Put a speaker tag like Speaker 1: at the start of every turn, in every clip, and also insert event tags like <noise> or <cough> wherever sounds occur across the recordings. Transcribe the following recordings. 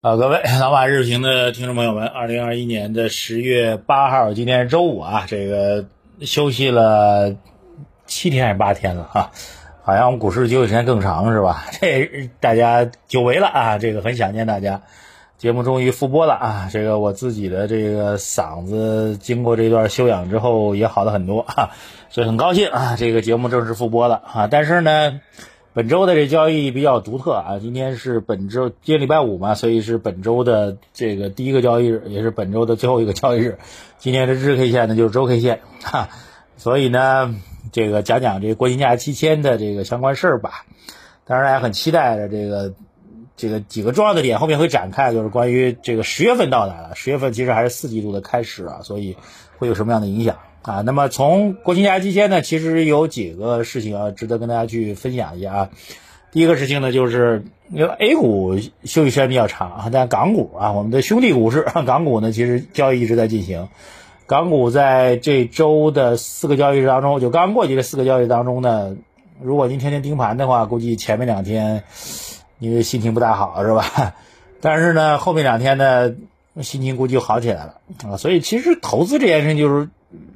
Speaker 1: 好，各位老马日评的听众朋友们，二零二一年的十月八号，今天是周五啊，这个休息了七天还是八天了哈，好像我们股市休息时间更长是吧？这大家久违了啊，这个很想念大家。节目终于复播了啊！这个我自己的这个嗓子经过这段休养之后也好了很多啊，所以很高兴啊！这个节目正式复播了啊！但是呢，本周的这交易比较独特啊，今天是本周今天礼拜五嘛，所以是本周的这个第一个交易日，也是本周的最后一个交易日。今天的日 K 线呢就是周 K 线哈，所以呢，这个讲讲这个国庆假期前的这个相关事儿吧。当然大家很期待的这个。这个几个重要的点后面会展开，就是关于这个十月份到来了，十月份其实还是四季度的开始啊，所以会有什么样的影响啊？那么从国庆假期间呢，其实有几个事情要值得跟大家去分享一下啊。第一个事情呢，就是因为 A 股休息时间比较长啊，但港股啊，我们的兄弟股市港股呢，其实交易一直在进行。港股在这周的四个交易日当中，就刚过去的四个交易日当中呢，如果您天天盯盘的话，估计前面两天。因为心情不大好是吧？<laughs> 但是呢，后面两天呢，心情估计好起来了啊。所以其实投资这件事情，就是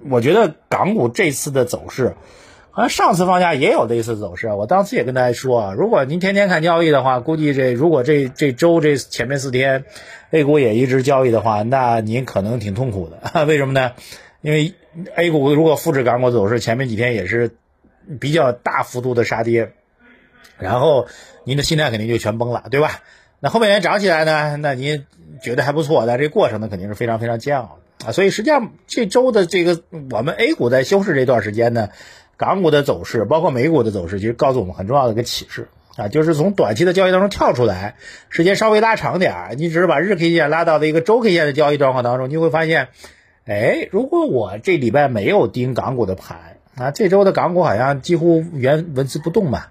Speaker 1: 我觉得港股这次的走势，好像上次放假也有类似走势。我当时也跟大家说啊，如果您天天看交易的话，估计这如果这这周这前面四天 A 股也一直交易的话，那您可能挺痛苦的。<laughs> 为什么呢？因为 A 股如果复制港股走势，前面几天也是比较大幅度的杀跌。然后您的心态肯定就全崩了，对吧？那后面涨起来呢？那您觉得还不错，但这过程呢肯定是非常非常煎熬的啊。所以实际上这周的这个我们 A 股在休市这段时间呢，港股的走势，包括美股的走势，其实告诉我们很重要的一个启示啊，就是从短期的交易当中跳出来，时间稍微拉长点儿，你只是把日 K 线拉到了一个周 K 线的交易状况当中，你会发现，哎，如果我这礼拜没有盯港股的盘啊，这周的港股好像几乎原纹丝不动嘛。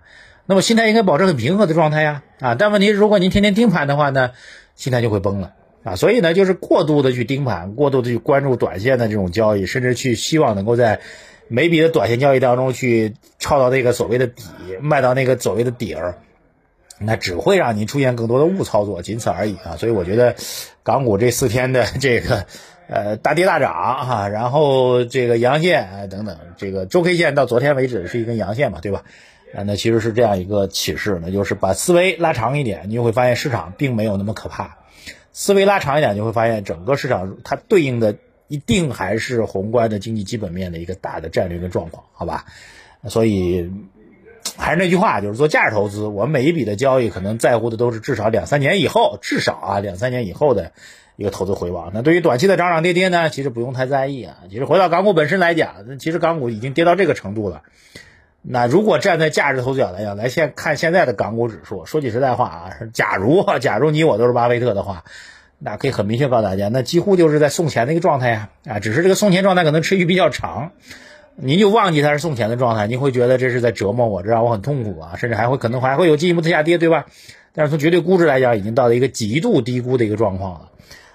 Speaker 1: 那么心态应该保持很平和的状态呀，啊，但问题是如果您天天盯盘的话呢，心态就会崩了啊，所以呢，就是过度的去盯盘，过度的去关注短线的这种交易，甚至去希望能够在每笔的短线交易当中去抄到那个所谓的底，卖到那个所谓的底儿，那只会让你出现更多的误操作，仅此而已啊。所以我觉得港股这四天的 <laughs> 这个呃大跌大涨哈，然后这个阳线等等，这个周 K 线到昨天为止是一根阳线嘛，对吧？啊，那其实是这样一个启示，那就是把思维拉长一点，你就会发现市场并没有那么可怕。思维拉长一点，就会发现整个市场它对应的一定还是宏观的经济基本面的一个大的战略跟状况，好吧？所以还是那句话，就是做价值投资，我每一笔的交易可能在乎的都是至少两三年以后，至少啊两三年以后的一个投资回报。那对于短期的涨涨跌跌呢，其实不用太在意啊。其实回到港股本身来讲，其实港股已经跌到这个程度了。那如果站在价值投资角度来讲，来现看现在的港股指数，说句实在话啊，假如假如你我都是巴菲特的话，那可以很明确告诉大家，那几乎就是在送钱的一个状态呀啊，只是这个送钱状态可能持续比较长，您就忘记它是送钱的状态，您会觉得这是在折磨我，这让我很痛苦啊，甚至还会可能还会有进一步的下跌，对吧？但是从绝对估值来讲，已经到了一个极度低估的一个状况了。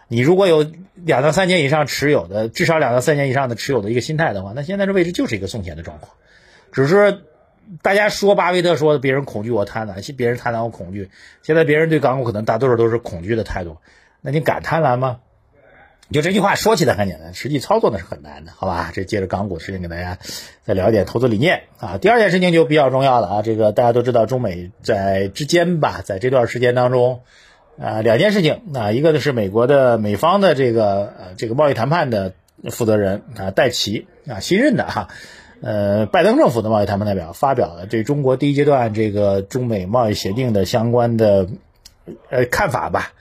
Speaker 1: 你如果有两到三年以上持有的，至少两到三年以上的持有的一个心态的话，那现在这位置就是一个送钱的状况。只是大家说巴菲特说别人恐惧我贪婪，别人贪婪我恐惧。现在别人对港股可能大多数都是恐惧的态度，那你敢贪婪吗？就这句话说起来很简单，实际操作呢是很难的，好吧？这接着港股的事情给大家再聊一点投资理念啊。第二件事情就比较重要了啊，这个大家都知道中美在之间吧，在这段时间当中啊，两件事情啊，一个呢是美国的美方的这个呃这个贸易谈判的负责人啊戴奇啊新任的哈。呃，拜登政府的贸易谈判代表发表了对中国第一阶段这个中美贸易协定的相关的呃看法吧。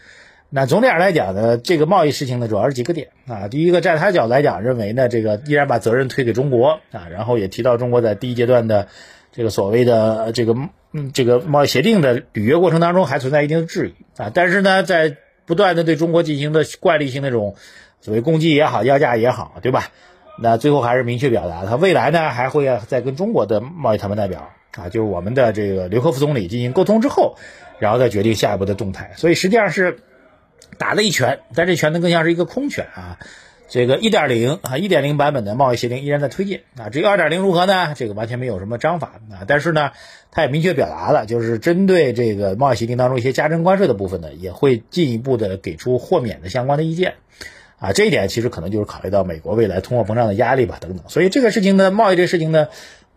Speaker 1: 那总体上来讲呢，这个贸易事情呢，主要是几个点啊。第一个，在他角度来讲，认为呢，这个依然把责任推给中国啊，然后也提到中国在第一阶段的这个所谓的这个嗯这个贸易协定的履约过程当中还存在一定的质疑啊。但是呢，在不断的对中国进行的惯例性那种所谓攻击也好，要价也好，对吧？那最后还是明确表达，他未来呢还会再跟中国的贸易谈判代表啊，就是我们的这个刘鹤副总理进行沟通之后，然后再决定下一步的动态。所以实际上是打了一拳，但这拳呢更像是一个空拳啊。这个一点零啊，一点零版本的贸易协定依然在推进啊。至于二点零如何呢？这个完全没有什么章法啊。但是呢，他也明确表达了，就是针对这个贸易协定当中一些加征关税的部分呢，也会进一步的给出豁免的相关的意见啊。这一点其实可能就是考虑到美国未来通货膨胀的压力吧，等等。所以这个事情呢，贸易这个事情呢。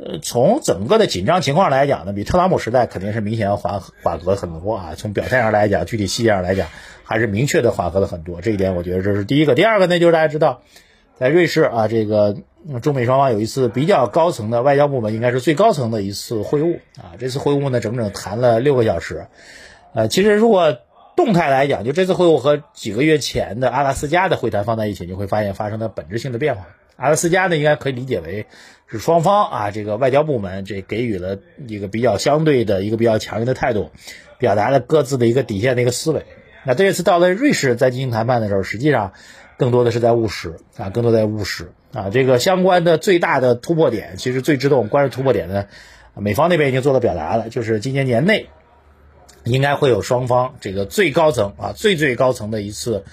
Speaker 1: 呃，从整个的紧张情况来讲呢，比特朗普时代肯定是明显要缓缓和很多啊。从表态上来讲，具体细节上来讲，还是明确的缓和了很多。这一点我觉得这是第一个。第二个呢，就是大家知道，在瑞士啊，这个中美双方有一次比较高层的外交部门，应该是最高层的一次会晤啊。这次会晤呢，整整谈了六个小时。呃，其实如果动态来讲，就这次会晤和几个月前的阿拉斯加的会谈放在一起，你会发现发生了本质性的变化。阿拉斯加呢，应该可以理解为是双方啊，这个外交部门这给予了一个比较相对的一个比较强硬的态度，表达了各自的一个底线的一个思维。那这一次到了瑞士在进行谈判的时候，实际上更多的是在务实啊，更多在务实啊。这个相关的最大的突破点，其实最值得我们关注突破点呢，美方那边已经做了表达了，就是今年年内应该会有双方这个最高层啊，最最高层的一次。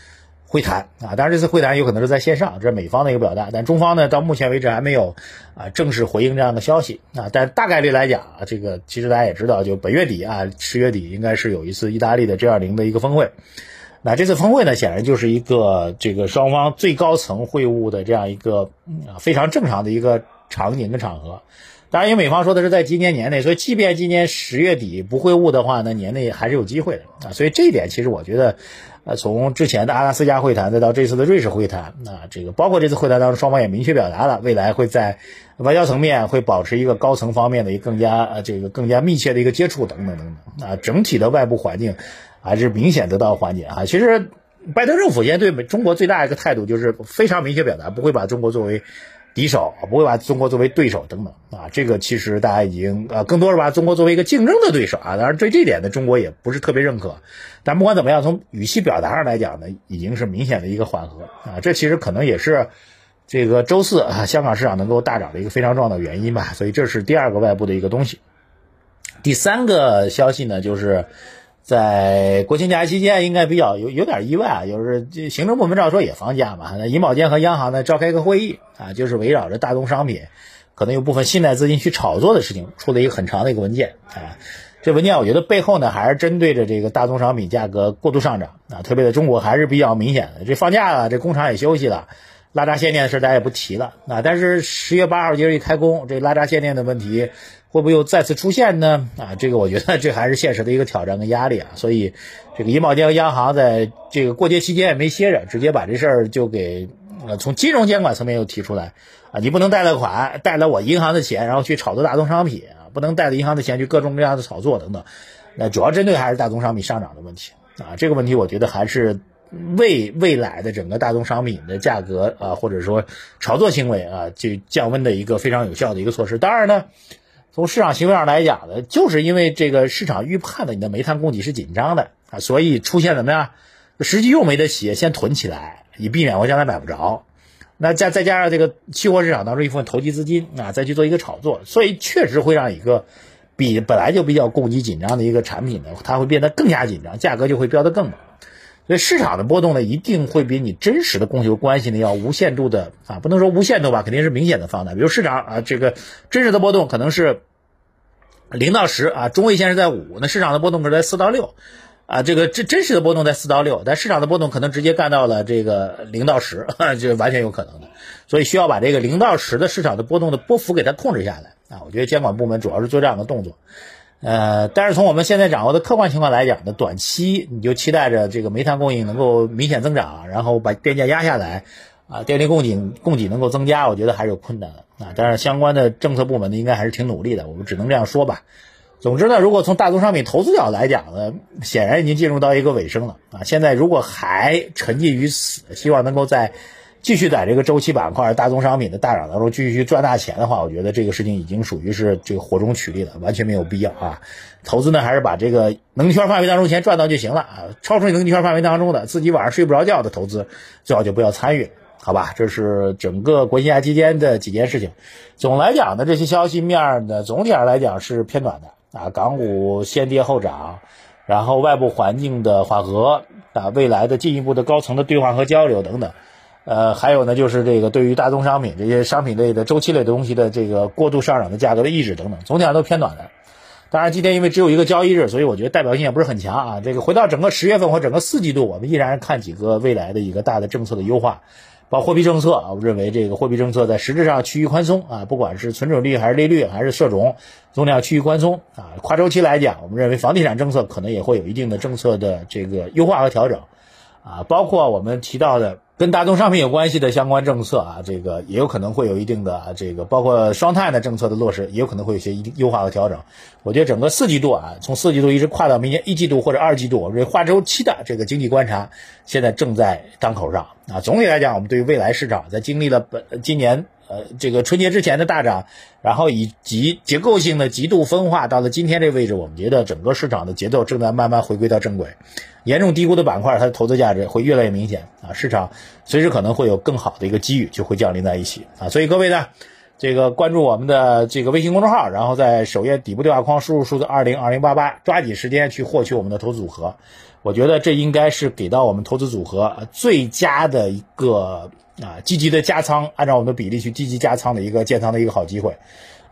Speaker 1: 会谈啊，当然这次会谈有可能是在线上，这是美方的一个表达，但中方呢到目前为止还没有啊正式回应这样的消息啊。但大概率来讲啊，这个其实大家也知道，就本月底啊，十月底应该是有一次意大利的 G20 的一个峰会。那这次峰会呢，显然就是一个这个双方最高层会晤的这样一个啊非常正常的一个场景跟场合。当然，因为美方说的是在今年年内，所以即便今年十月底不会晤的话，呢年内还是有机会的啊。所以这一点其实我觉得。呃，从之前的阿拉斯加会谈，再到这次的瑞士会谈，那这个包括这次会谈当中，双方也明确表达了未来会在外交层面会保持一个高层方面的一个更加呃这个更加密切的一个接触等等等等啊，整体的外部环境还是明显得到缓解啊。其实拜登政府现在对美中国最大一个态度就是非常明确表达，不会把中国作为。敌手不会把中国作为对手等等啊，这个其实大家已经呃更多是把中国作为一个竞争的对手啊，当然对这点呢，中国也不是特别认可。但不管怎么样，从语气表达上来讲呢，已经是明显的一个缓和啊，这其实可能也是这个周四啊香港市场能够大涨的一个非常重要的原因吧。所以这是第二个外部的一个东西。第三个消息呢，就是。在国庆假期间，应该比较有有点意外啊，就是这行政部门照说也放假嘛。那银保监和央行呢召开一个会议啊，就是围绕着大宗商品可能有部分信贷资金去炒作的事情，出了一个很长的一个文件啊。这文件我觉得背后呢还是针对着这个大宗商品价格过度上涨啊，特别在中国还是比较明显的。这放假了，这工厂也休息了，拉闸限电的事大家也不提了啊。但是十月八号接着一开工，这拉闸限电的问题。会不会又再次出现呢？啊，这个我觉得这还是现实的一个挑战跟压力啊。所以，这个银保监和央行在这个过节期间也没歇着，直接把这事儿就给呃从金融监管层面又提出来啊，你不能贷了款，贷了我银行的钱，然后去炒作大宗商品啊，不能贷了银行的钱去各种各样的炒作等等。那主要针对还是大宗商品上涨的问题啊。这个问题我觉得还是为未来的整个大宗商品的价格啊，或者说炒作行为啊，就降温的一个非常有效的一个措施。当然呢。从市场行为上来讲呢，就是因为这个市场预判的你的煤炭供给是紧张的啊，所以出现怎么样？实际用煤的企业，先囤起来，以避免我将来买不着。那再再加上这个期货市场当中一部分投机资金啊，再去做一个炒作，所以确实会让一个比本来就比较供给紧张的一个产品呢，它会变得更加紧张，价格就会飙得更猛。所以市场的波动呢，一定会比你真实的供求关系呢要无限度的啊，不能说无限度吧，肯定是明显的放大。比如市场啊，这个真实的波动可能是零到十啊，中位线是在五，那市场的波动可能在四到六啊，这个真真实的波动在四到六，但市场的波动可能直接干到了这个零到十，<laughs> 这完全有可能的。所以需要把这个零到十的市场的波动的波幅给它控制下来啊。我觉得监管部门主要是做这样的动作。呃，但是从我们现在掌握的客观情况来讲呢，短期你就期待着这个煤炭供应能够明显增长，然后把电价压下来，啊，电力供给供给能够增加，我觉得还是有困难的啊。但是相关的政策部门呢，应该还是挺努力的，我们只能这样说吧。总之呢，如果从大宗商品投资角度来讲呢，显然已经进入到一个尾声了啊。现在如果还沉浸于此，希望能够在。继续在这个周期板块、大宗商品的大涨当中继续去赚大钱的话，我觉得这个事情已经属于是这个火中取栗了，完全没有必要啊。投资呢，还是把这个能圈范围当中钱赚到就行了啊。超出你能力圈范围当中的，自己晚上睡不着觉的投资，最好就不要参与，好吧？这是整个国庆假期间的几件事情。总来讲呢，这些消息面呢，总体上来讲是偏暖的啊。港股先跌后涨，然后外部环境的缓和啊，未来的进一步的高层的对话和交流等等。呃，还有呢，就是这个对于大宗商品这些商品类的周期类的东西的这个过度上涨的价格的抑制等等，总体上都偏暖的。当然，今天因为只有一个交易日，所以我觉得代表性也不是很强啊。这个回到整个十月份或整个四季度，我们依然看几个未来的一个大的政策的优化，包括货币政策啊。我认为这个货币政策在实质上趋于宽松啊，不管是存准率还是利率还是社融，总体上趋于宽松啊。跨周期来讲，我们认为房地产政策可能也会有一定的政策的这个优化和调整啊，包括我们提到的。跟大宗商品有关系的相关政策啊，这个也有可能会有一定的这个，包括双碳的政策的落实，也有可能会有些一定优化和调整。我觉得整个四季度啊，从四季度一直跨到明年一季度或者二季度，我们这跨周期的这个经济观察现在正在当口上啊。总体来讲，我们对于未来市场在经历了本今年。呃，这个春节之前的大涨，然后以及结构性的极度分化，到了今天这位置，我们觉得整个市场的节奏正在慢慢回归到正轨。严重低估的板块，它的投资价值会越来越明显啊！市场随时可能会有更好的一个机遇就会降临在一起啊！所以各位呢，这个关注我们的这个微信公众号，然后在首页底部对话框输入数字二零二零八八，抓紧时间去获取我们的投资组合。我觉得这应该是给到我们投资组合最佳的一个。啊，积极的加仓，按照我们的比例去积极加仓的一个建仓的一个好机会。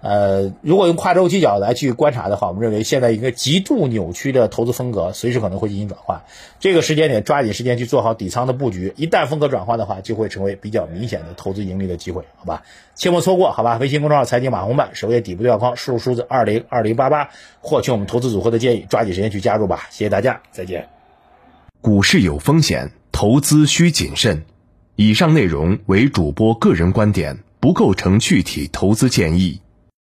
Speaker 1: 呃，如果用跨周期角来去观察的话，我们认为现在一个极度扭曲的投资风格，随时可能会进行转换。这个时间点抓紧时间去做好底仓的布局，一旦风格转换的话，就会成为比较明显的投资盈利的机会，好吧？切莫错过，好吧？微信公众号财经马红漫首页底部对话框输入数字二零二零八八，获取我们投资组合的建议，抓紧时间去加入吧。谢谢大家，再见。
Speaker 2: 股市有风险，投资需谨慎。以上内容为主播个人观点，不构成具体投资建议。